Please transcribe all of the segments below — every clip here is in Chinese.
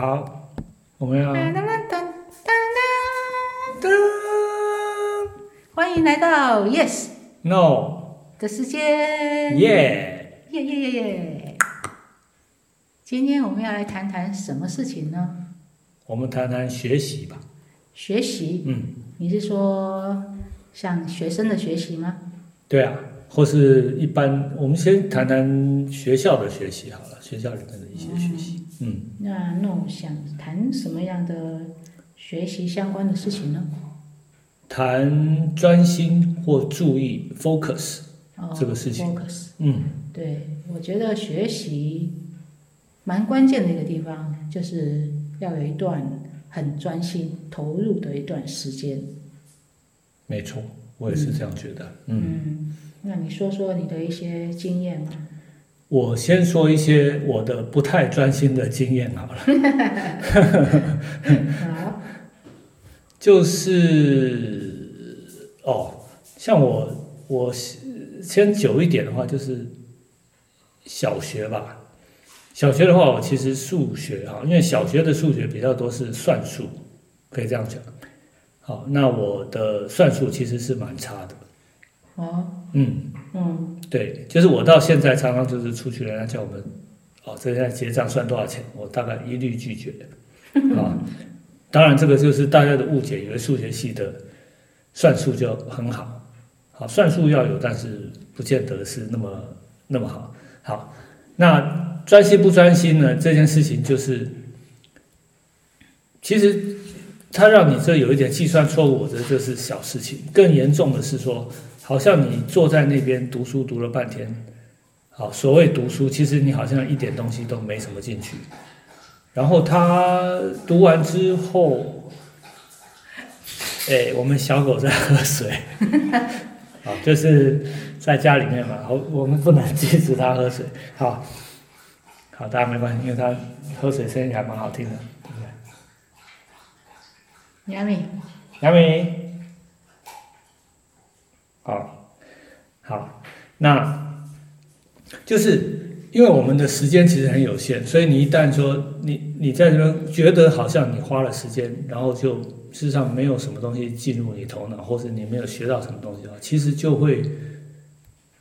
好，我们要噔噔噔噔噔，欢迎来到 Yes No 的时间，耶，耶耶耶耶！今天我们要来谈谈什么事情呢？我们谈谈学习吧。学习，嗯，你是说像学生的学习吗？对啊，或是一般，我们先谈谈学校的学习好了，学校里面的一些学习。嗯，那那我想谈什么样的学习相关的事情呢？谈专心或注意 focus。哦，这个事情 focus，嗯，对我觉得学习蛮关键的一个地方，就是要有一段很专心投入的一段时间。没错，我也是这样觉得。嗯，嗯，那你说说你的一些经验吧？我先说一些我的不太专心的经验好了。好，就是哦，像我我先久一点的话，就是小学吧。小学的话，我其实数学啊，因为小学的数学比较多是算术，可以这样讲。好，那我的算术其实是蛮差的。哦，嗯，嗯，对，就是我到现在常常就是出去，人家叫我们哦，这现在结账算多少钱，我大概一律拒绝。啊，当然这个就是大家的误解，以为数学系的算术就很好，好算术要有，但是不见得是那么那么好。好，那专心不专心呢？这件事情就是，其实它让你这有一点计算错误，我觉得这是小事情。更严重的是说，好像你坐在那边读书读了半天，好，所谓读书，其实你好像一点东西都没什么进去。然后他读完之后，哎，我们小狗在喝水，好，就是在家里面嘛，好，我们不能禁止它喝水，好，好，大家没关系，因为它喝水声音还蛮好听的，对不对？亚米，杨明，啊，好，那就是因为我们的时间其实很有限，所以你一旦说你你在这边觉得好像你花了时间，然后就事实上没有什么东西进入你头脑，或者你没有学到什么东西的话，其实就会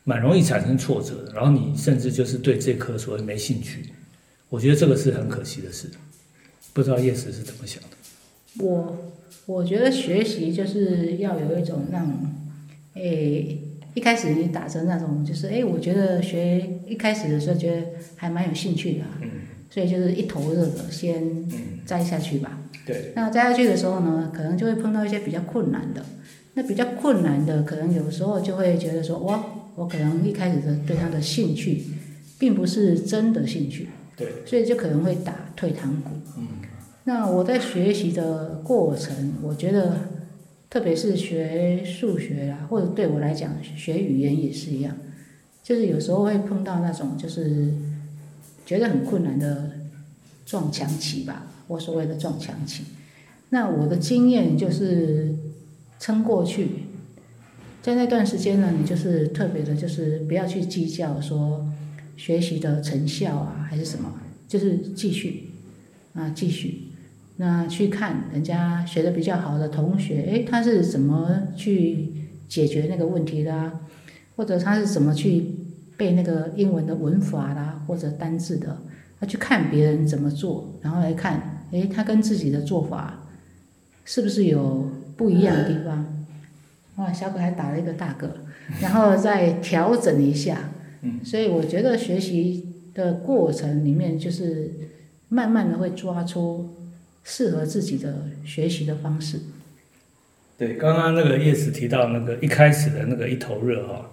蛮容易产生挫折，然后你甚至就是对这科所谓没兴趣，我觉得这个是很可惜的事，不知道叶石是怎么想的。我我觉得学习就是要有一种让，诶，一开始你打着那种就是，诶，我觉得学一开始的时候觉得还蛮有兴趣的、啊，嗯所以就是一头热的先嗯，栽下去吧。对，那栽下去的时候呢，可能就会碰到一些比较困难的。那比较困难的，可能有时候就会觉得说，哇，我可能一开始的对他的兴趣，并不是真的兴趣，对，所以就可能会打退堂鼓。嗯那我在学习的过程，我觉得，特别是学数学啦，或者对我来讲，学语言也是一样，就是有时候会碰到那种就是觉得很困难的撞墙期吧，我所谓的撞墙期。那我的经验就是撑过去，在那段时间呢，你就是特别的，就是不要去计较说学习的成效啊，还是什么，就是继续啊，继续。那去看人家学的比较好的同学，诶，他是怎么去解决那个问题的啊？或者他是怎么去背那个英文的文法啦，或者单字的？他去看别人怎么做，然后来看，诶，他跟自己的做法是不是有不一样的地方？哇，小狗还打了一个大嗝，然后再调整一下。嗯，所以我觉得学习的过程里面，就是慢慢的会抓出适合自己的学习的方式。对，刚刚那个叶子提到那个一开始的那个一头热哈，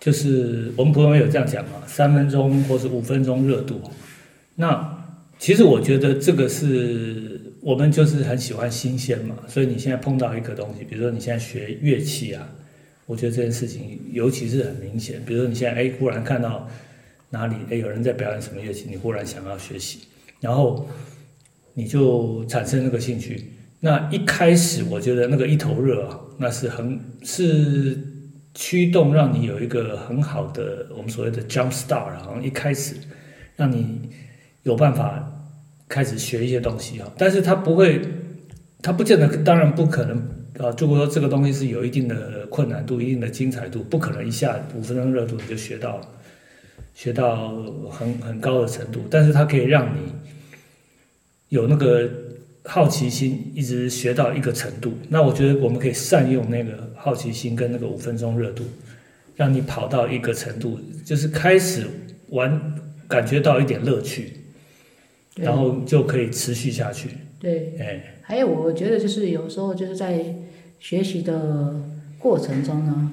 就是我们普通有这样讲嘛，三分钟或是五分钟热度。那其实我觉得这个是我们就是很喜欢新鲜嘛，所以你现在碰到一个东西，比如说你现在学乐器啊，我觉得这件事情尤其是很明显。比如说你现在哎忽然看到哪里哎有人在表演什么乐器，你忽然想要学习，然后你就产生那个兴趣。那一开始我觉得那个一头热啊，那是很是驱动让你有一个很好的我们所谓的 jump start，好像一开始让你有办法开始学一些东西哈，但是他不会，他不见得，当然不可能啊。如果说这个东西是有一定的困难度、一定的精彩度，不可能一下五分钟热度你就学到，学到很很高的程度。但是它可以让你有那个好奇心，一直学到一个程度。那我觉得我们可以善用那个好奇心跟那个五分钟热度，让你跑到一个程度，就是开始玩，感觉到一点乐趣。然后就可以持续下去。对，哎，还有我觉得就是有时候就是在学习的过程中呢，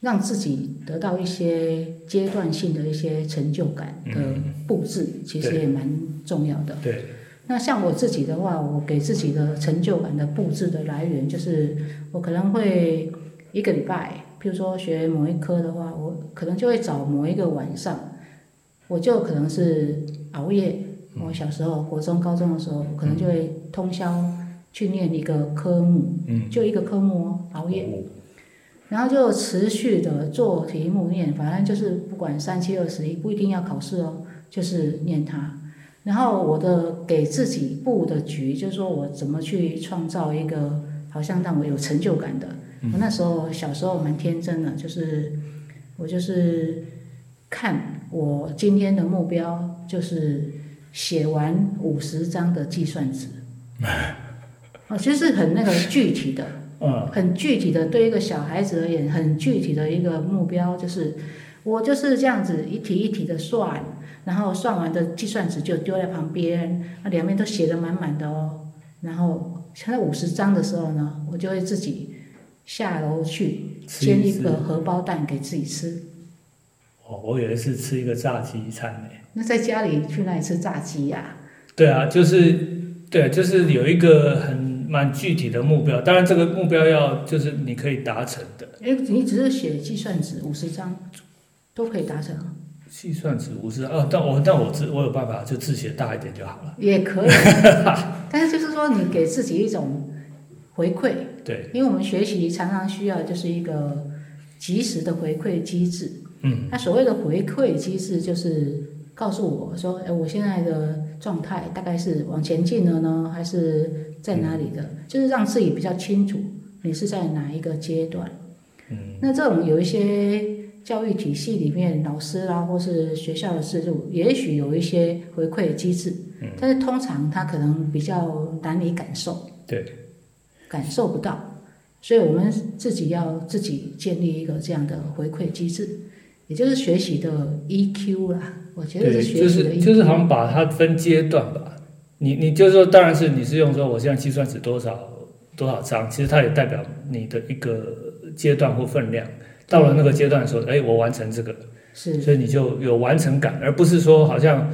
让自己得到一些阶段性的一些成就感的布置，其实也蛮重要的。对，那像我自己的话，我给自己的成就感的布置的来源，就是我可能会一个礼拜，譬如说学某一科的话，我可能就会找某一个晚上，我就可能是熬夜。我小时候国中、高中的时候，可能就会通宵去念一个科目，嗯，就一个科目哦，熬夜。然后就持续的做题目念，反正就是不管三七二十一，不一定要考试哦，就是念它。然后我的给自己布的局，就是说我怎么去创造一个好像让我有成就感的。我那时候小时候蛮天真的，就是我就是看我今天的目标就是写完五十张的计算纸，哦，其实是很那个具体的。嗯，很具体的，对一个小孩子而言，很具体的一个目标就是，我就是这样子一题一题的算，然后算完的计算纸就丢在旁边，那两边都写的满满的哦。然后现在五十张的时候呢，我就会自己下楼去煎一吃个荷包蛋给自己吃。哦，我以为是吃一个炸鸡餐呢。那在家里去那里吃炸鸡呀、对啊，就是对，就是有一个很蛮具体的目标，当然这个目标要就是你可以达成的。哎你只是写计算纸五十张，都可以达成啊，计算纸五十哦，但我但我字我有办法，就字写大一点就好了。也可以。但是就是说，你给自己一种回馈，对，因为我们学习常常需要就是一个及时的回馈机制。嗯，那所谓的回馈机制，就是告诉我说，哎，我现在的状态大概是往前进了呢，还是在哪里的？就是让自己比较清楚你是在哪一个阶段。嗯，那这种有一些教育体系里面，老师啦，或是学校的制度，也许有一些回馈机制，嗯但是通常他可能比较难以感受。对，感受不到，所以我们自己要自己建立一个这样的回馈机制，也就是学习的 EQ 啦。我觉得，是学习的 E 是 EQ，就是好像把它分阶段吧。你你就是说，当然是你是用说我现在计算是多少多少张，其实它也代表你的一个阶段或分量。到了那个阶段的时候，哎，我完成这个，是所以你就有完成感，而不是说好像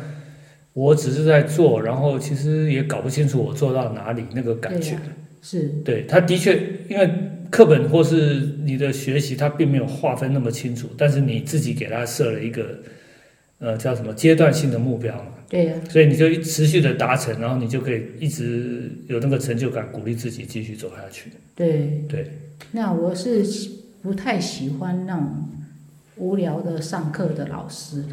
我只是在做，然后其实也搞不清楚我做到哪里那个感觉。是对，他的确，因为课本或是你的学习，它并没有划分那么清楚，但是你自己给他设了一个，呃，叫什么阶段性的目标嘛，对呀、所以你就持续的达成，然后你就可以一直有那个成就感，鼓励自己继续走下去。对。对，那我是不太喜欢那种无聊的上课的老师的，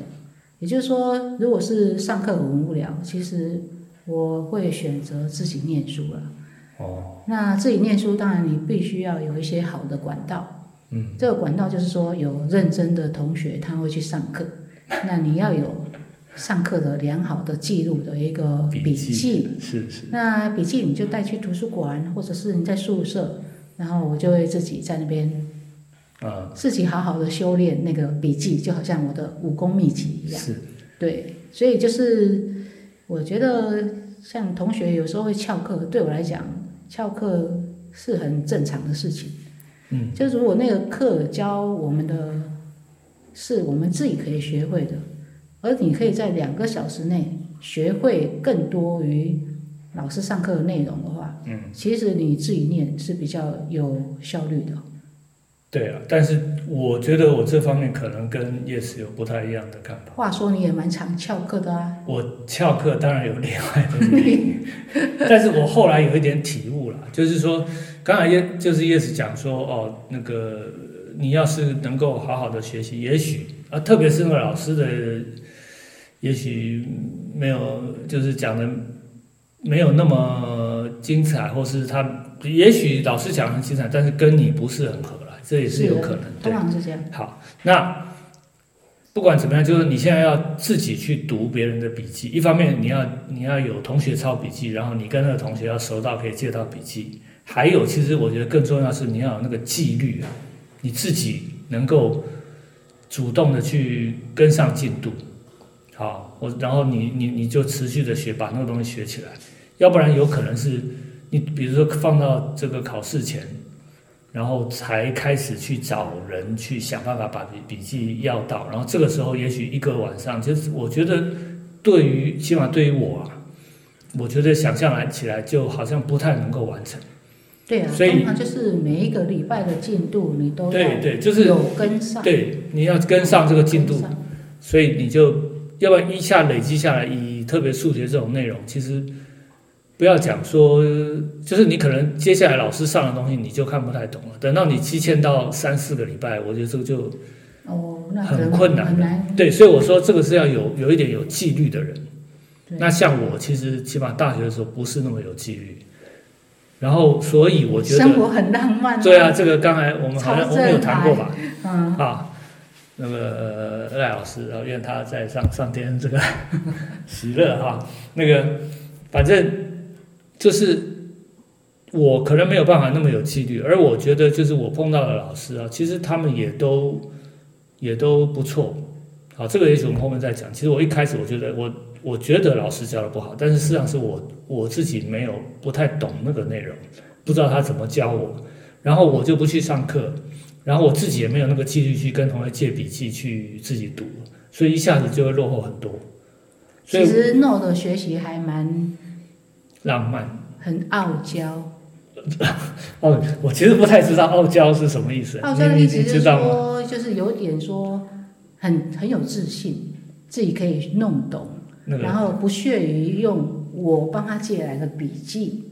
也就是说，如果是上课很无聊，其实我会选择自己念书了。哦，那自己念书，当然你必须要有一些好的管道。嗯，这个管道就是说有认真的同学他会去上课，那你要有上课的良好的记录的一个笔记。是是，那笔记你就带去图书馆，或者是你在宿舍，然后我就会自己在那边啊、自己好好的修炼那个笔记，就好像我的武功秘籍一样。是，对，所以就是我觉得像同学有时候会翘课，对我来讲，翘课是很正常的事情。嗯，就如果那个课教我们的是我们自己可以学会的，而你可以在两个小时内学会更多于老师上课的内容的话，嗯，其实你自己念是比较有效率的。对啊，但是我觉得我这方面可能跟 Yes 有不太一样的看法。话说你也蛮常翘课的啊，我翘课当然有另外的原因，但是我后来有一点体悟了，就是说，刚才叶就是 Yes 讲说，哦，那个你要是能够好好的学习，也许啊，特别是那个老师的也许没有就是讲的没有那么精彩，或是他也许老师讲得很精彩，但是跟你不是很合来，这也是有可能。对通，常是这样。好，那不管怎么样，就是你现在要自己去读别人的笔记，一方面你要你要有同学抄笔记，然后你跟那个同学要熟到可以借到笔记，还有其实我觉得更重要是你要有那个纪律啊，你自己能够主动的去跟上进度，好，我然后你你你就持续的学，把那个东西学起来，要不然有可能是你比如说放到这个考试前。然后才开始去找人去想办法把笔笔记要到，然后这个时候也许一个晚上，就是我觉得对于起码对于我啊，我觉得想象来起来就好像不太能够完成。对啊，所以就是每一个礼拜的进度你都对对，就是有跟上，对你要跟上这个进度所以你就要不然一下累积下来，以特别数学这种内容，其实不要讲说，就是你可能接下来老师上的东西你就看不太懂了，等到你积欠到三四个礼拜，我觉得这个就哦，那很困难的。对，所以我说这个是要有有一点有纪律的人。那像我，其实起码大学的时候不是那么有纪律，然后所以我觉得，生活很浪漫、对啊，，这个刚才我们好像我们有谈过吧？嗯，啊，那个呃赖老师，然后愿他在上上天这个 喜乐哈，那个反正就是我可能没有办法那么有纪律，而我觉得就是我碰到的老师啊，其实他们也都也都不错。好，这个也许我们后面再讲。其实我一开始我觉得我我觉得老师教的不好，但是事实上是我我自己没有不太懂那个内容，不知道他怎么教我，然后我就不去上课，然后我自己也没有那个纪律去跟同学借笔记去自己读，所以一下子就会落后很多。其实 No 的学习还蛮浪漫。很傲娇，哦，我其实不太知道傲娇是什么意思，傲娇的意思就是？说，就是有点说很很有自信，自己可以弄懂，那个。然后不屑于用我帮他借来的笔记。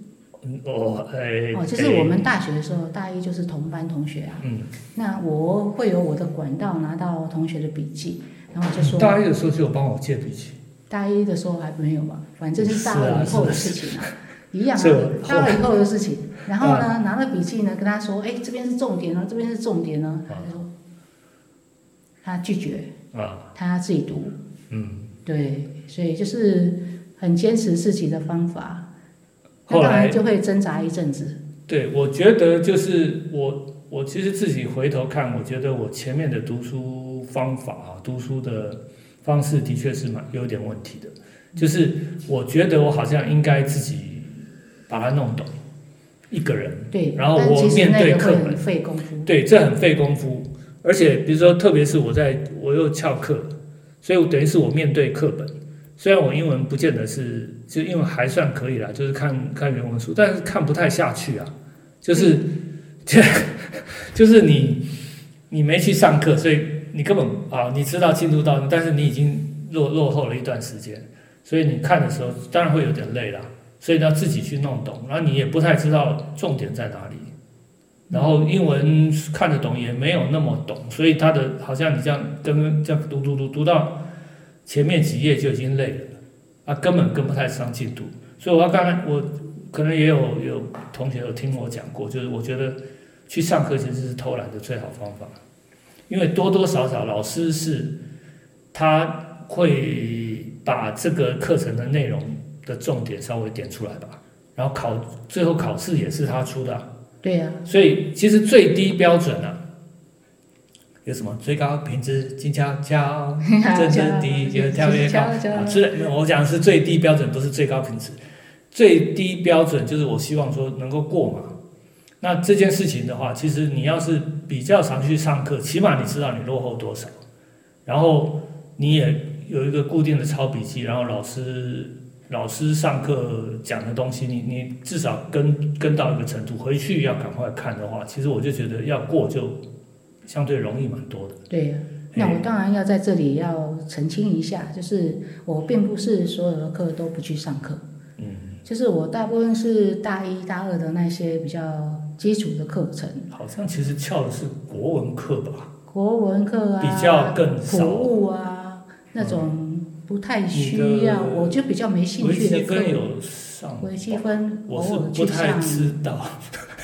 嗯哦，哎，哦，就是我们大学的时候，大一就是同班同学啊，嗯，那我会有我的管道拿到同学的笔记，然后就说，大一的时候就有帮我借笔记，大一的时候还没有吧，反正是大是啊二以后的事情啊，一样是啊，大二以后的事情。然后呢，拿了笔记呢，跟他说，哎，这边是重点哦，这边是重点呢，他就说，他拒绝，啊，他自己读，嗯，对，所以就是很坚持自己的方法，那后来当然就会挣扎一阵子。对，我觉得就是我，我其实自己回头看，我觉得我前面的读书方法啊，读书的方式的确是蛮有点问题的。就是我觉得我好像应该自己把它弄懂，一个人。对，然后我面对课本费功夫。对，这很费功夫，而且比如说，特别是我在我又翘课，所以我等于是我面对课本。虽然我英文不见得是，就英文还算可以啦，就是看看原文书，但是看不太下去啊。就是，就 就是你你没去上课，所以你根本啊，你知道进度到，但是你已经落落后了一段时间，所以你看的时候当然会有点累啦。所以要自己去弄懂，然后你也不太知道重点在哪里。然后英文看得懂也没有那么懂，所以他的好像你这样跟这样读读读读到前面几页就已经累了，啊，根本跟不太上进度。所以我要刚才我可能也有有同学有听我讲过，就是我觉得去上课其实是偷懒的最好方法，因为多多少少老师是他会把这个课程的内容的重点稍微点出来吧，然后考最后考试也是他出的啊、对呀、所以其实最低标准啊，有什么最高品质静悄悄，真真低就跳跃高啊 之类。我讲的是最低标准，不是最高品质。最低标准就是我希望说能够过嘛。那这件事情的话，其实你要是比较常去上课，起码你知道你落后多少，然后你也有一个固定的抄笔记，然后老师老师上课讲的东西，你你至少跟跟到一个程度，回去要赶快看的话，其实我就觉得要过就相对容易蛮多的。对呀、那我当然要在这里要澄清一下，就是我并不是所有的课都不去上课，嗯，就是我大部分是大一大二的那些比较基础的课程，好像其实翘的是国文课吧，国文课啊，比较更少。服务啊那种不太需要，我就比较没兴趣的课。分有上，微积分我是偶尔不太去上，知道，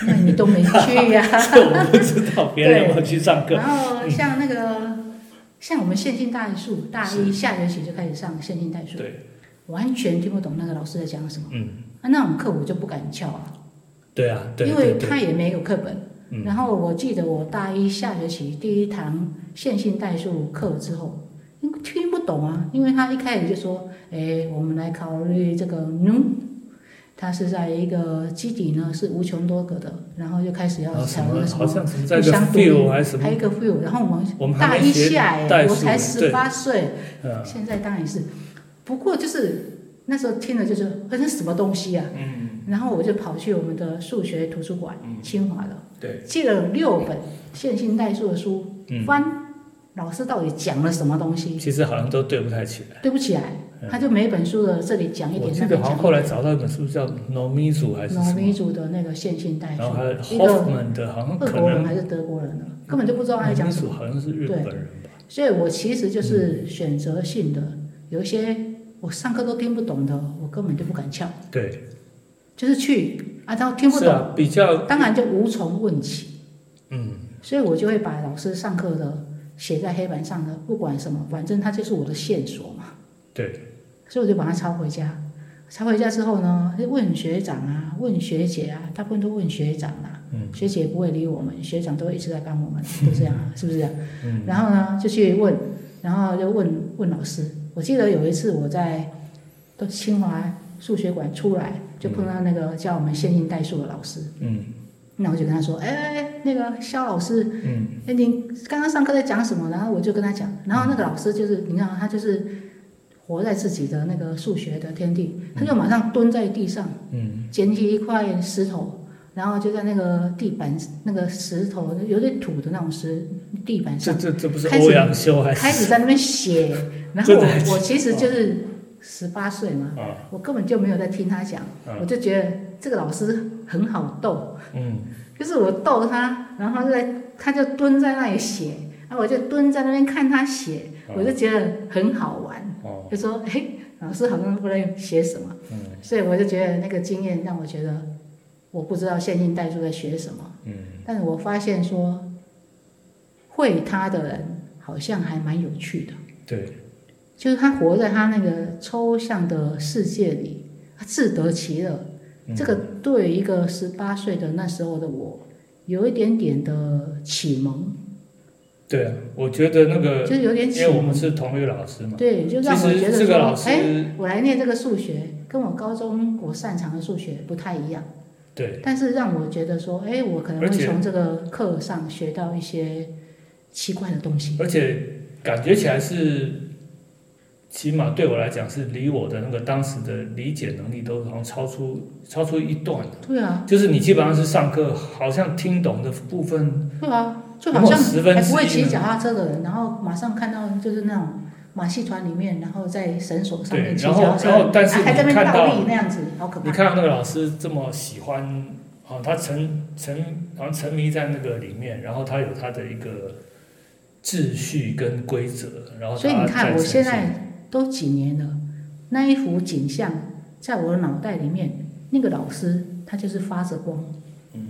那你都没去呀、这 我不知道别人有没有去上课。然后像那个，像我们线性代数，大一下学期就开始上线性代数，对，完全听不懂那个老师在讲什么。嗯，啊，那种课我就不敢翘啊，对啊，对因对对，为他也没有课本。嗯。然后我记得我大一下学期第一堂线性代数课之后，听不懂啊，因为他一开始就说，哎，我们来考虑这个 nu，它是在一个基底呢是无穷多个的，然后就开始要什么好讨论什么互相独立还一个 feel，然后我们大一下哎，我才十八岁，嗯。现在当然是，不过就是那时候听了就是这是什么东西啊？嗯，然后我就跑去我们的数学图书馆，嗯。清华的，对，借了六本线性代数的书，嗯，翻老师到底讲了什么东西，其实好像都对不太起来。对不起来，嗯。他就每本书的这里讲一点，我记那边讲得好像后来找到一本书叫 Nomizu 还是什么，脑米组的那个线性代然后还 Hoffman 的，好像俄可能国人还是德国人的，根本就不知道他在讲什么。好像是日本人吧。所以我其实就是选择性的，有一些我上课都听不懂的，我根本就不敢翘，对，就是去啊，然后听不懂，啊，比较当然就无从问起，嗯，所以我就会把老师上课的写在黑板上的，不管什么，反正它就是我的线索嘛，对，所以我就把它抄回家。抄回家之后呢，就问学长啊，问学姐啊，大部分都问学长啊，嗯。学姐不会理我们，学长都一直在帮我们，都这样啊，是不是这样？嗯。然后呢，就去问，然后就问问老师。我记得有一次我在都清华数学馆出来，就碰到那个教我们线性代数的老师，嗯那我就跟他说：“哎，那个肖老师，嗯哎，你刚刚上课在讲什么？”然后我就跟他讲，然后那个老师就是，你看他就是活在自己的那个数学的天地，他就马上蹲在地上，嗯捡起一块石头，然后就在那个地板那个石头有点土的那种石地板上。这这这不是开始欧阳修还开始在那边写，然后我我其实就是十八岁嘛，啊？我根本就没有在听他讲，嗯我就觉得这个老师很好逗，嗯。就是我逗他，然后他就在他就蹲在那里写，然后我就蹲在那边看他写，嗯我就觉得很好玩，哦就说哎，老师好像不知道写什么，嗯。所以我就觉得那个经验让我觉得我不知道线性代数在学什么，嗯。但是我发现说会他的人好像还蛮有趣的。对，就是他活在他那个抽象的世界里，他自得其乐。嗯这个对一个十八岁的那时候的我，有一点点的启蒙，对啊，我觉得那个就是有点启因为我们蒙。是同一个老师嘛，对，就让我觉得这个老说，哎，师我来念这个数学，跟我高中我擅长的数学不太一样，对但是让我觉得说，哎，我可能会从这个课上学到一些奇怪的东西。而且感觉起来是，起码对我来讲是离我的那个当时的理解能力都好像超出超出一段，对啊，就是你基本上是上课好像听懂的部分，对啊，就好像十分之还不会骑脚踏车的人，然后马上看到就是那种马戏团里面，然后在绳索上面对然后骑脚踏车，然后但是还还在那你看到边倒立那样子，好可怕。你看到那个老师这么喜欢，哦，他沉沉好像沉迷在那个里面，然后他有他的一个秩序跟规则，然后所以你看，我现在都几年了，那一幅景象在我的脑袋里面，那个老师他就是发着光，嗯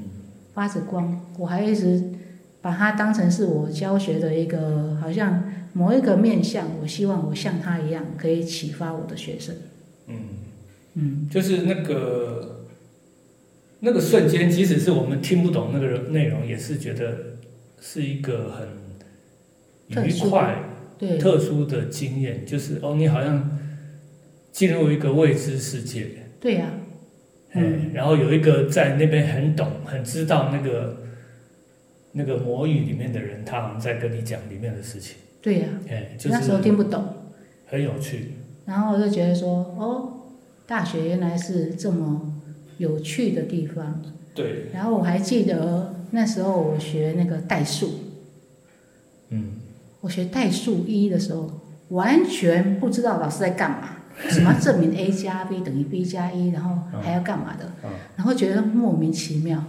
发着光，我还一直把他当成是我教学的一个，好像某一个面向，我希望我像他一样，可以启发我的学生。嗯。嗯，就是那个那个瞬间，即使是我们听不懂那个内容，也是觉得是一个很愉快、对，特殊的经验。就是哦，你好像进入一个未知世界，对呀、哎，然后有一个在那边很懂、很知道那个那个魔语里面的人，他好像在跟你讲里面的事情，对呀、哎，就那时候听不懂，很有趣。然后我就觉得说，哦，大学原来是这么有趣的地方。对，然后我还记得那时候我学那个代数，嗯，我学代数一的时候，完全不知道老师在干嘛，什么 证明 a 加 b 等于 b 加一，然后还要干嘛的，嗯然后觉得莫名其妙。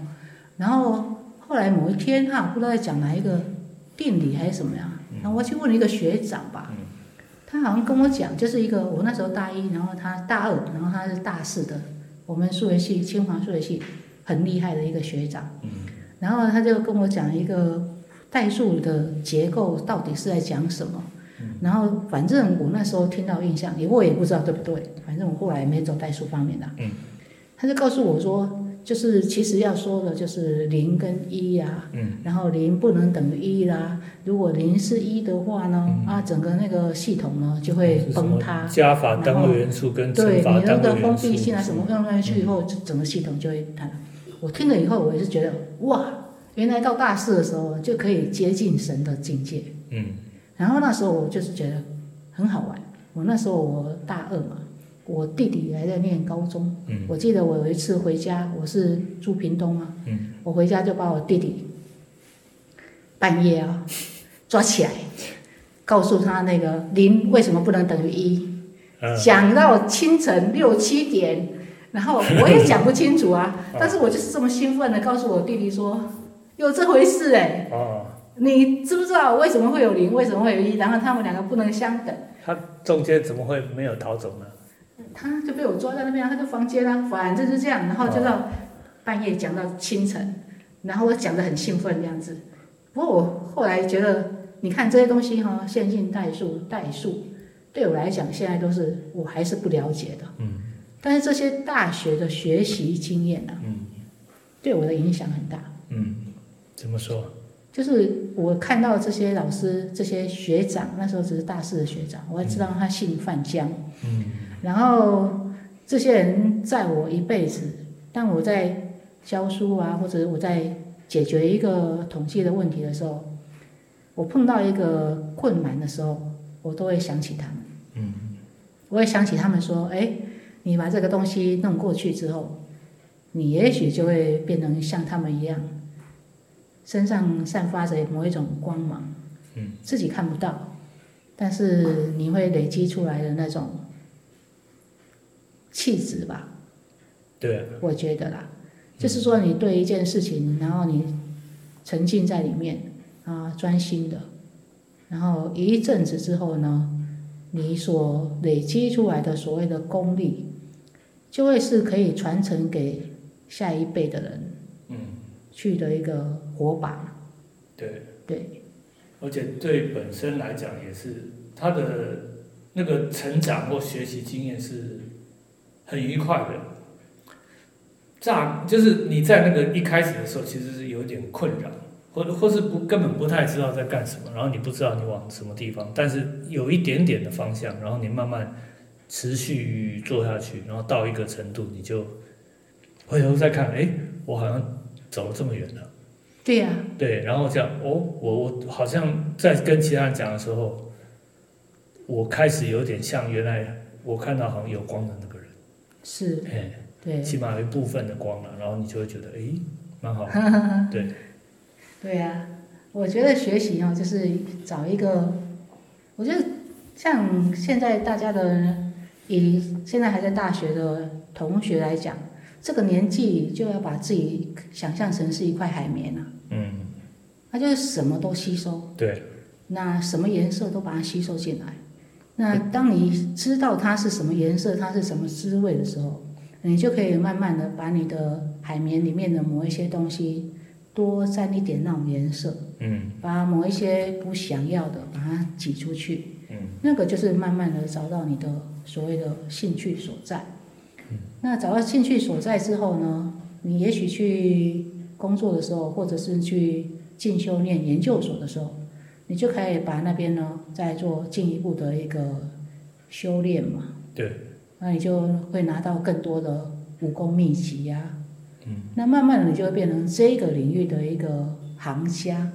然后后来某一天哈，不知道在讲哪一个定理还是什么呀，然后我去问了一个学长吧，他好像跟我讲，就是一个我那时候大一，然后他大二，然后他是大四的，我们数学系清华数学系很厉害的一个学长。嗯然后他就跟我讲一个代数的结构到底是在讲什么。然后反正我那时候听到印象，也我也不知道对不对，反正我后来没走代数方面的。嗯。他就告诉我说，就是其实要说的就是零跟一呀、嗯然后零不能等于一啦。如果零是一的话呢，嗯啊，整个那个系统呢就会崩塌。加法单位元素跟对乘法你那个封闭性啊什么用上去以后，就整个系统就会塌。我听了以后，我也是觉得哇，原来到大四的时候就可以接近神的境界。嗯然后那时候我就是觉得很好玩。我那时候我大二嘛，我弟弟还在念高中。嗯我记得我有一次回家，我是住屏东啊，嗯我回家就把我弟弟半夜啊 抓起来，告诉他那个零为什么不能等于一，嗯讲到清晨六七点，然后我也讲不清楚啊，但是我就是这么兴奋的告诉我弟弟说，有这回事哎、哦，你知不知道为什么会有零，为什么会有一？然后他们两个不能相等，他中间怎么会没有逃走呢？他就被我抓在那边，他就房间啊，反正是这样，然后就到半夜讲到清晨，然后我讲的很兴奋这样子。不过我后来觉得，你看这些东西哈，线性代数、代数，对我来讲现在都是我还是不了解的。嗯但是这些大学的学习经验啊，嗯对我的影响很大。嗯，怎么说？就是我看到这些老师、这些学长，那时候只是大四的学长，我还知道他姓范江。嗯然后这些人在我一辈子，当我在教书啊，或者我在解决一个统计的问题的时候，我碰到一个困难的时候，我都会想起他们。嗯我会想起他们说：“哎，你把这个东西弄过去之后，你也许就会变成像他们一样，身上散发着某一种光芒，嗯，自己看不到，但是你会累积出来的那种气质吧，对啊，我觉得啦，就是说你对一件事情，然后你沉浸在里面啊，专心的，然后一阵子之后呢，你所累积出来的所谓的功力，就会是可以传承给下一辈的人嗯。去的一个火把。对，对，而且对本身来讲也是他的那个成长或学习经验是很愉快的。乍就是你在那个一开始的时候，其实是有一点困扰，或或是不根本不太知道在干什么，然后你不知道你往什么地方，但是有一点点的方向，然后你慢慢持续做下去，然后到一个程度，你就回头再看，哎，我好像走了这么远了。对呀、对，然后这样，哦，我我好像在跟其他人讲的时候，我开始有点像原来我看到好像有光的那个人，是，哎，对，起码有一部分的光了，然后你就会觉得，哎，蛮好，对，对呀、我觉得学习哦，就是找一个，我觉得像现在大家的，以现在还在大学的同学来讲，这个年纪就要把自己想象成是一块海绵啊，嗯，它就是什么都吸收，对，那什么颜色都把它吸收进来。那当你知道它是什么颜色，它是什么滋味的时候，你就可以慢慢的把你的海绵里面的某一些东西多沾一点那种颜色。嗯把某一些不想要的把它挤出去，嗯那个就是慢慢的找到你的所谓的兴趣所在。那找到兴趣所在之后呢，你也许去工作的时候，或者是去进修念研究所的时候，你就可以把那边呢再做进一步的一个修炼嘛。对，那你就会拿到更多的武功秘籍呀、嗯，那慢慢的你就会变成这个领域的一个行家。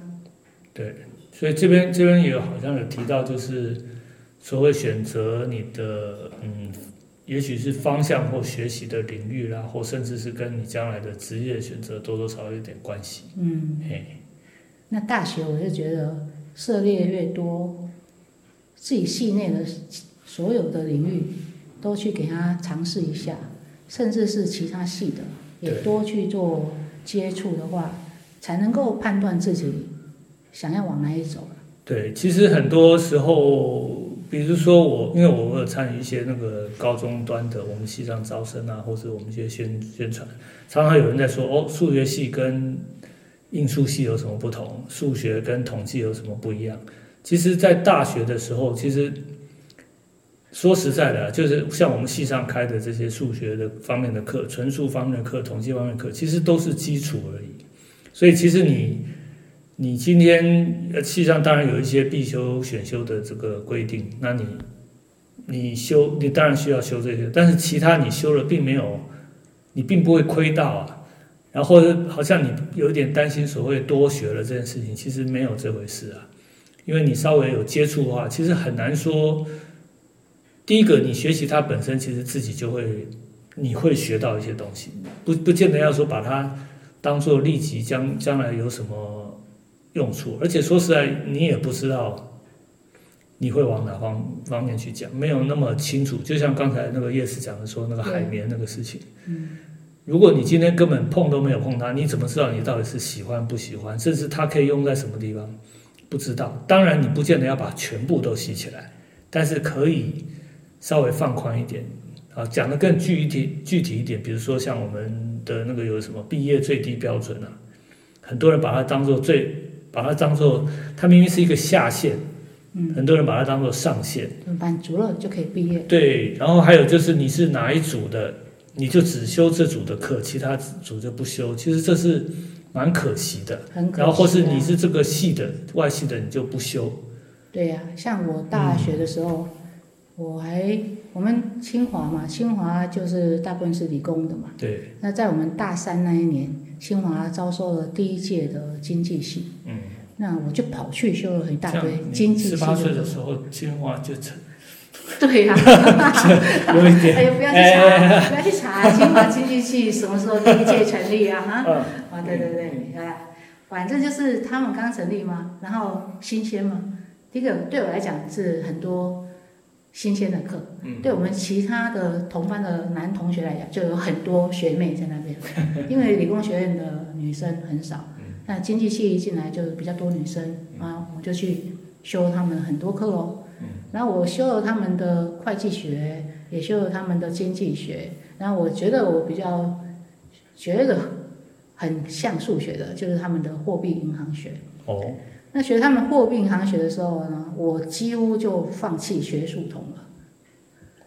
对，所以这边这边也有好像有提到，就是所谓选择你的，嗯，也许是方向或学习的领域啦，或甚至是跟你将来的职业选择多多少少有点关系，嗯。嘿，那大学我就觉得涉猎越多，自己系内的所有的领域都去给他尝试一下，甚至是其他系的也多去做接触的话，才能够判断自己想要往哪里走。对，其实很多时候比如说我，因为我有参与一些那个高中端的我们系上招生啊，或者我们一些宣宣传，常常有人在说哦，数学系跟应数系有什么不同？数学跟统计有什么不一样？其实，在大学的时候，其实说实在的，就是像我们系上开的这些数学的方面的课、纯数方面的课、统计方面的课，其实都是基础而已。所以，其实你你今天呃系上当然有一些必修、选修的这个规定，那你你修，你当然需要修这些，但是其他你修了，并没有，你并不会亏到啊。然后好像你有点担心所谓多学了这件事情，其实没有这回事啊。因为你稍微有接触的话，其实很难说。第一个，你学习它本身，其实自己就会，你会学到一些东西，不不见得要说把它当做立即将将来有什么用处。而且说实在，你也不知道你会往哪方方面去讲，没有那么清楚。就像刚才那个叶师讲的说，那个海绵那个事情，嗯，如果你今天根本碰都没有碰它，你怎么知道你到底是喜欢不喜欢？甚至它可以用在什么地方？不知道，当然你不见得要把全部都吸起来，但是可以稍微放宽一点啊，讲的更具体具体一点，比如说像我们的那个有什么毕业最低标准啊，很多人把它当做最，把它当做它明明是一个下限，嗯，很多人把它当做上限，满足了就可以毕业。对，然后还有就是你是哪一组的，你就只修这组的课，其他组就不修，其实这是。蛮可惜的，很可惜。然后或是你是这个系的外系的，你就不修。对呀，像我大学的时候，我还我们清华嘛，清华就是大部分是理工的嘛。对。那在我们大三那一年，清华招收了第一届的经济系。嗯。那我就跑去修了一大堆经济系。十八岁的时候，清华就成。对呀。有一点。哎呀，不要去查，不要去查清华经济系什么时候第一届成立啊？哈。嗯。啊，对对对，啊，反正就是他们刚成立嘛，然后新鲜嘛。第一个对我来讲是很多新鲜的课，对我们其他的同班的男同学来讲，就有很多学妹在那边，因为理工学院的女生很少，那经济系一进来就比较多女生，啊，我就去修他们很多课哦。然后我修了他们的会计学，也修了他们的经济学，然后我觉得我比较觉得。很像数学的，就是他们的货币银行学。哦。那学他们货币银行学的时候呢，我几乎就放弃学数统了。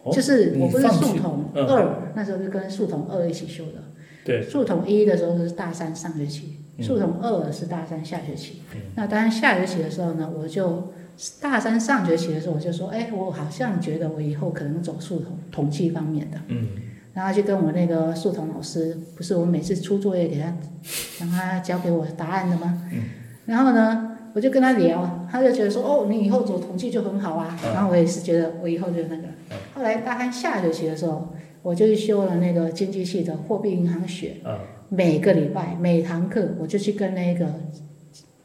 哦。就是我不是数统二，那时候就跟数统二一起修的。对。数统一的时候是大三上学期，数统二是大三下学期。嗯。那当然下学期的时候呢，我就大三上学期的时候我就说，哎，我好像觉得我以后可能走数统统计方面的。嗯。然后就跟我那个数统老师，不是我每次出作业给他，让他交给我答案的吗？嗯然后呢，我就跟他聊，他就觉得说，哦，你以后走统计就很好啊。然后我也是觉得，我以后就那个。后来大概下学期的时候，我就去修了那个经济系的货币银行学。每个礼拜每堂课，我就去跟那个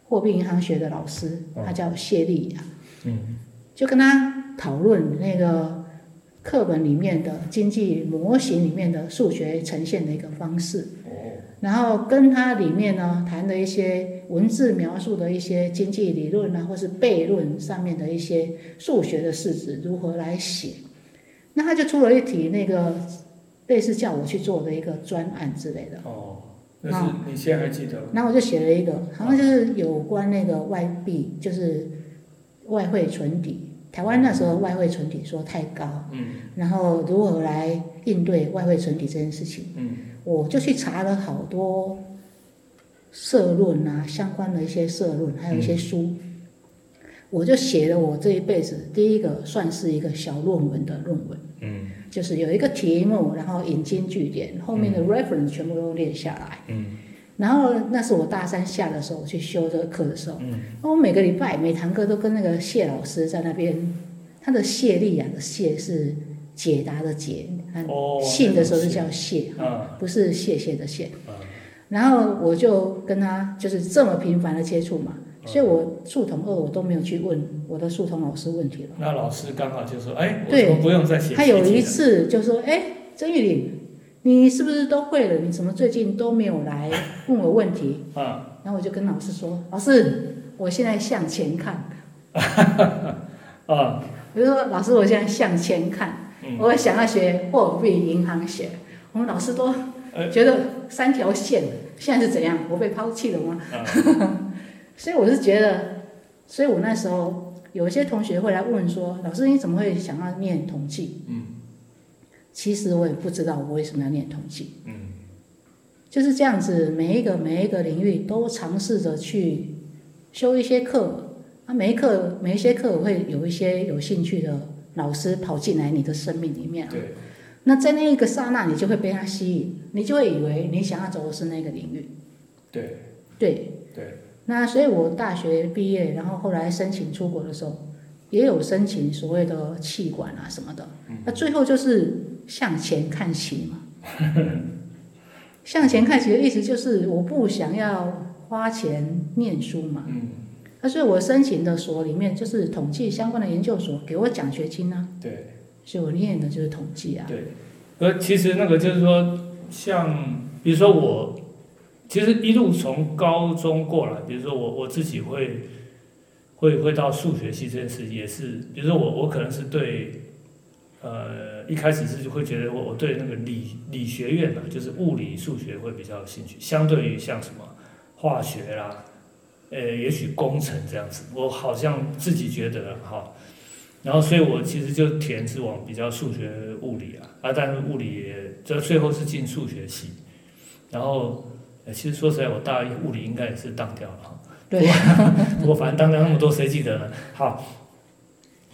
货币银行学的老师，他叫谢丽雅，就跟他讨论那个。课本里面的经济模型里面的数学呈现的一个方式，然后跟它里面呢谈的一些文字描述的一些经济理论啊，或是悖论上面的一些数学的式子如何来写，那他就出了一题那个类似叫我去做的一个专案之类的。哦，那是你现在还记得？那我就写了一个，好像就是有关那个外币，就是外汇存底。台湾那时候外汇存底说太高，嗯，然后如何来应对外汇存底这件事情，嗯，我就去查了好多社论啊，相关的一些社论，还有一些书，我就写了我这一辈子第一个算是一个小论文的论文，嗯，就是有一个题目，然后引经据典，后面的 reference 全部都列下来，嗯。然后那是我大三下的时候去修这个课的时候，嗯。我每个礼拜每堂课都跟那个谢老师在那边，他的谢丽啊的谢是解答的解，信的时候是叫谢，不是谢谢的谢。然后我就跟他就是这么频繁的接触嘛，所以我数统二我都没有去问我的数统老师问题了。那老师刚好就说：“哎，我不用再写。”他有一次就说：“哎，曾玉玲。”你是不是都会了？你怎么最近都没有来问我问题？啊，然后我就跟老师说：“老师，我现在向前看。”啊，比如说老师，我现在向前看，嗯，我想要学货币银行学，我们老师都呃。觉得三条线，现在是怎样？我被抛弃了吗？啊。所以我是觉得，所以我那时候有一些同学会来问说，老师你怎么会想要念统计？嗯。其实我也不知道我为什么要念统计，嗯。就是这样子，每一个每一个领域都尝试着去修一些课，啊，每一课每一些课我会有一些有兴趣的老师跑进来你的生命里面啊，对，那在那一个刹那，你就会被他吸引，你就会以为你想要走的是那个领域，对对。对，那所以，我大学毕业，然后后来申请出国的时候，也有申请所谓的气管啊什么的。那最后就是向前看齐嘛。向前看齐的意思就是，我不想要花钱念书嘛。嗯那所以我申请的所里面就是统计相关的研究所，给我奖学金啊，对所以我念的就是统计啊。对。而其实那个就是说，像比如说我，其实一路从高中过来，比如说我我自己会会会到数学系这件事，也是，比如说我我可能是对。呃，一开始是会觉得我我对那个理理学院呢、就是物理、数学会比较有兴趣，相对于像什么化学啦，呃，也许工程这样子，我好像自己觉得哈，然后所以我其实就填是往比较数学、物理啊，啊，但是物理也这最后是进数学系，然后呃其实说实在，我大一物理应该也是当掉了哈，对，不过反正当掉那么多，谁记得呢？好。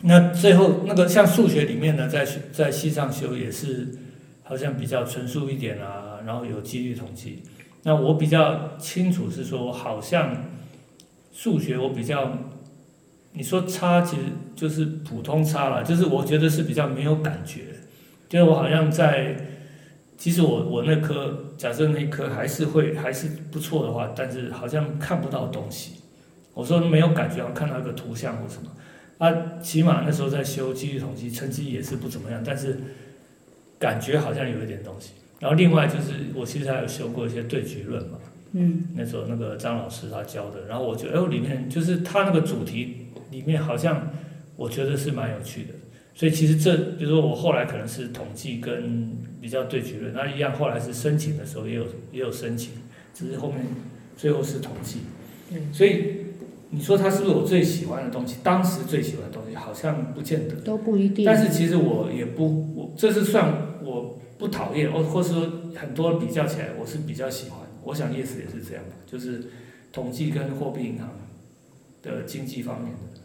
那最后那个像数学里面呢，在在系上修也是好像比较纯素一点啊，然后有几率统计。那我比较清楚是说，好像数学我比较，你说差其实就是普通差了，就是我觉得是比较没有感觉，就是我好像在，其实我我那科假设那科还是会还是不错的话，但是好像看不到东西。我说没有感觉，好像看到一个图像或什么。啊，起码那时候在修机率统计，成绩也是不怎么样，但是感觉好像有一点东西。然后另外就是我其实还有修过一些对局论嘛，嗯，那时候那个张老师他教的，然后我觉得哎里面就是他那个主题里面好像我觉得是蛮有趣的。所以其实这比如说我后来可能是统计跟比较对局论，那一样后来是申请的时候也有也有申请，只是后面最后是统计。对，所以你说它是不是我最喜欢的东西？当时最喜欢的东西好像不见得。都不一定。但是其实我也不，我这是算我不讨厌，或或是说很多比较起来，我是比较喜欢。我想 yes 也是这样的，就是统计跟货币银行的经济方面的。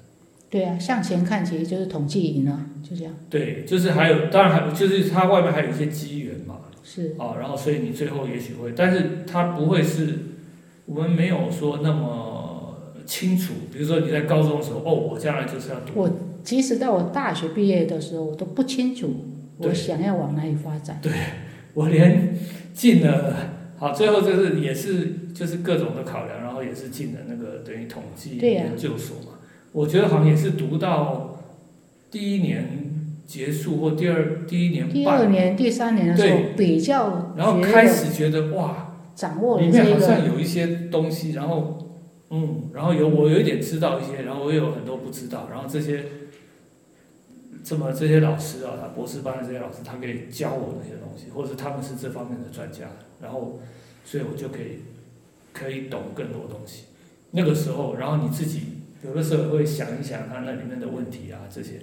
对啊，向前看其实就是统计赢了，就这样。对，就是还有，当然还就是它外面还有一些机缘嘛，是，啊，然后所以你最后也许会，但是它不会是，我们没有说那么清楚。比如说你在高中的时候，哦，我将来就是要读，我即使到我大学毕业的时候，我都不清楚我想要往哪里发展。对我连进了，好，最后就是也是就是各种的考量，然后也是进了那个等于统计研究所嘛。我觉得好像也是读到第一年结束或第二第一年第二半，年、第三年的时候，比较然后开始觉得哇，掌握里面好像有一些东西，然后嗯，然后有我有一点知道一些，然后我也有很多不知道，然后这些这么这些老师啊，他博士班的这些老师，他可以教我那些东西，或者他们是这方面的专家，然后所以我就可以可以懂更多东西。那个时候，然后你自己有的时候会想一想他那里面的问题啊这些，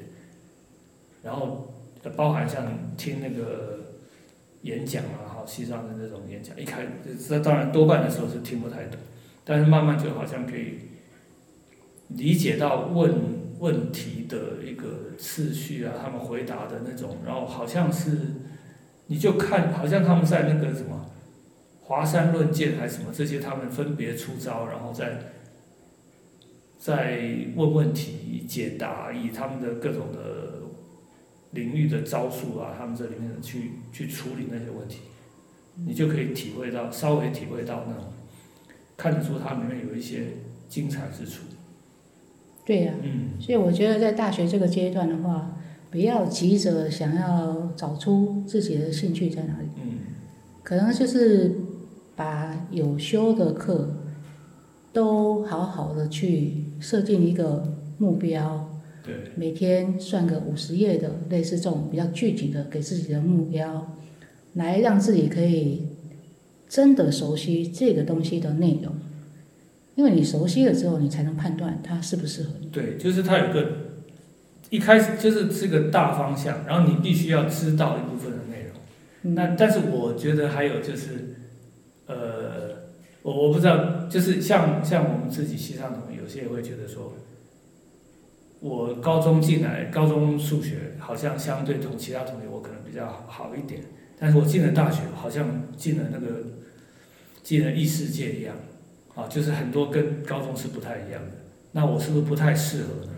然后包含像听那个演讲啊，好西藏的那种演讲，一开这当然多半的时候是听不太懂，但是慢慢就好像可以理解到问问题的一个次序啊，他们回答的那种，然后好像是你就看，好像他们在那个什么华山论剑还是什么这些，他们分别出招，然后再再问问题解答，以他们的各种的领域的招数啊，他们这里面去去处理那些问题，你就可以体会到，稍微体会到那种看得出它里面有一些精彩之处。对呀、嗯，所以我觉得在大学这个阶段的话，不要急着想要找出自己的兴趣在哪里，嗯，可能就是把有修的课都好好的去设定一个目标，对，每天算个五十页的，类似这种比较具体的给自己的目标，来让自己可以真的熟悉这个东西的内容。因为你熟悉了之后，你才能判断它适不适合你。对，就是它有个一开始就是这个大方向，然后你必须要知道一部分的内容。嗯那但是我觉得还有就是，呃，我我不知道，就是像像我们自己西藏同学，有些也会觉得说，我高中进来，高中数学好像相对同其他同学我可能比较好好一点，但是我进了大学，好像进了那个进了异世界一样，啊，就是很多跟高中是不太一样的。那我是不是不太适合呢？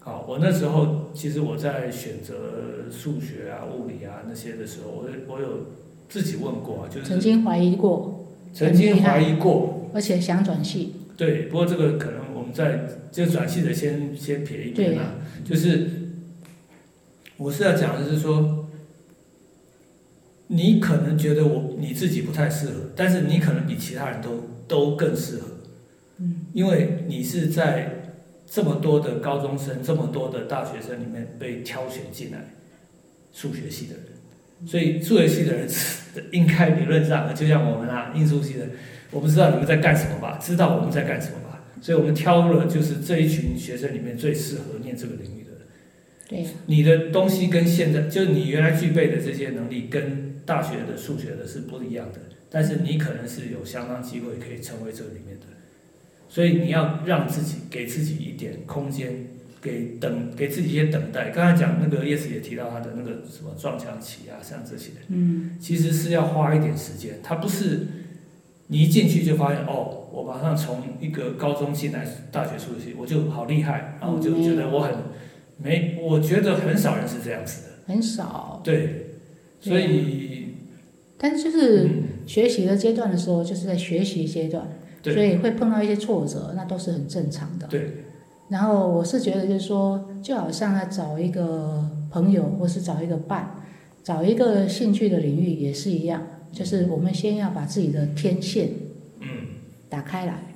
好，我那时候其实我在选择数学啊、物理啊那些的时候，我有我有自己问过啊，就是曾经怀疑过，曾经怀疑过，而且想转系，对，不过这个可能我们在就转系的先先撇一边啊，就是我是要讲的是说，你可能觉得我你自己不太适合，但是你可能比其他人都都更适合，嗯，因为你是在这么多的高中生、这么多的大学生里面被挑选进来数学系的人，所以数学系的人应该理论上，就像我们啊，应数系的，我不知道你们在干什么吧？知道我们在干什么吧？所以我们挑了就是这一群学生里面最适合念这个领域的人。对，你的东西跟现在就是你原来具备的这些能力，跟大学的数学的是不一样的，但是你可能是有相当机会可以成为这里面的，所以你要让自己给自己一点空间，给等给自己一些等待。刚才讲那个叶子也提到他的那个什么撞墙期啊，像这些，嗯，其实是要花一点时间，他不是你一进去就发现哦，我马上从一个高中进来大学数学系，我就好厉害，然后我就觉得我很没，我觉得很少人是这样子的，很少，对，所以但是就是嗯，学习的阶段的时候，就是在学习阶段，所以会碰到一些挫折，那都是很正常的。对，然后我是觉得，就是说，就好像他找一个朋友，或是找一个伴，找一个兴趣的领域也是一样，就是我们先要把自己的天线嗯，打开来。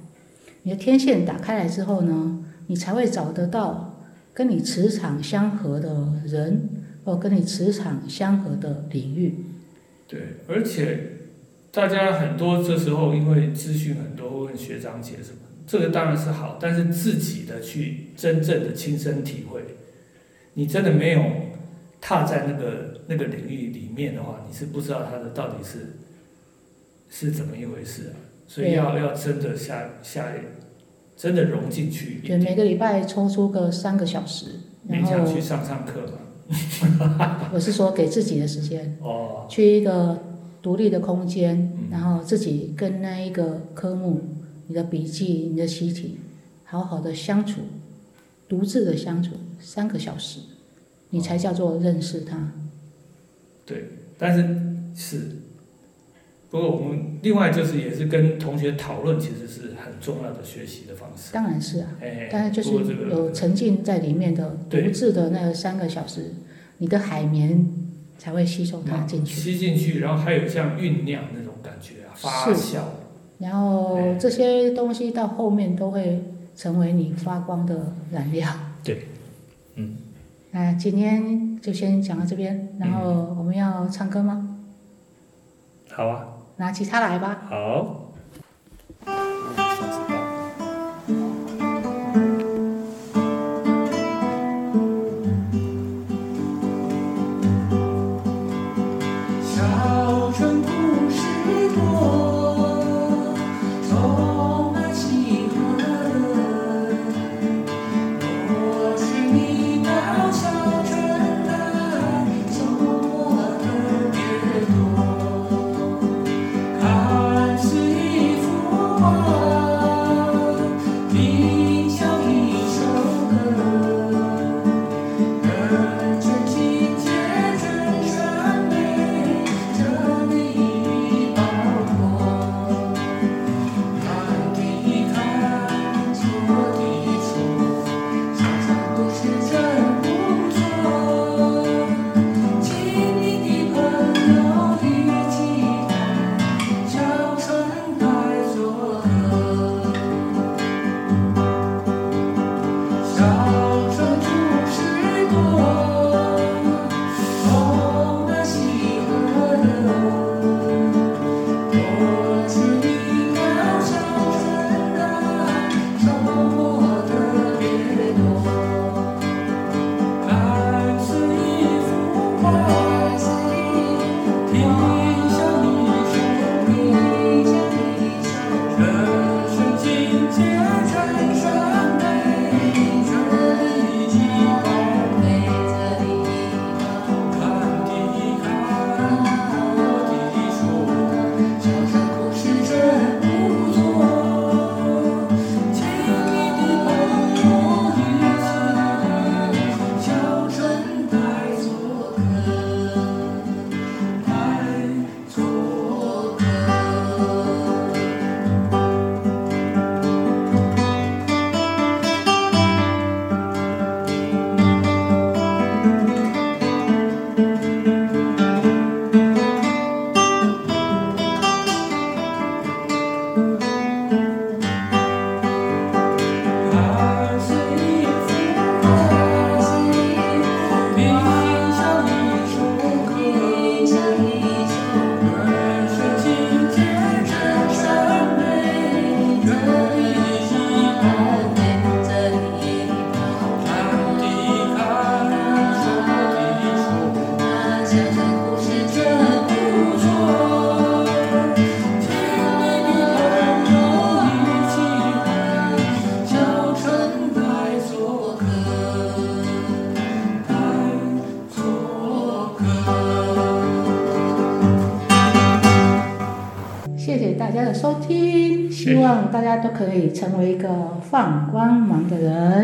你的天线打开来之后呢，你才会找得到跟你磁场相合的人，或跟你磁场相合的领域。对，而且大家很多这时候因为资讯很多，会问学长姐什么，这个当然是好，但是自己的去真正的亲身体会，你真的没有踏在那个那个领域里面的话，你是不知道它的到底是是怎么一回事啊。所以要要真的下下真的融进去一就点，每个礼拜抽出个三个小时，然勉强后去上上课嘛。我是说给自己的时间，哦，去一个独立的空间，嗯然后自己跟那一个科目、你的笔记、你的习题，好好的相处，独自的相处三个小时，你才叫做认识他。对但是是，不过我们另外就是也是跟同学讨论，其实是很重要的学习的方式。当然是啊，哎，但是就是有沉浸在里面的独自的那三个小时，你的海绵才会吸收它进去。吸进去，然后还有像酝酿那种感觉啊，发酵。然后哎这些东西到后面都会成为你发光的燃料。对，嗯。那今天就先讲到这边，然后我们要唱歌吗？好啊，拿吉他来吧。好。都可以成为一个放光芒的人，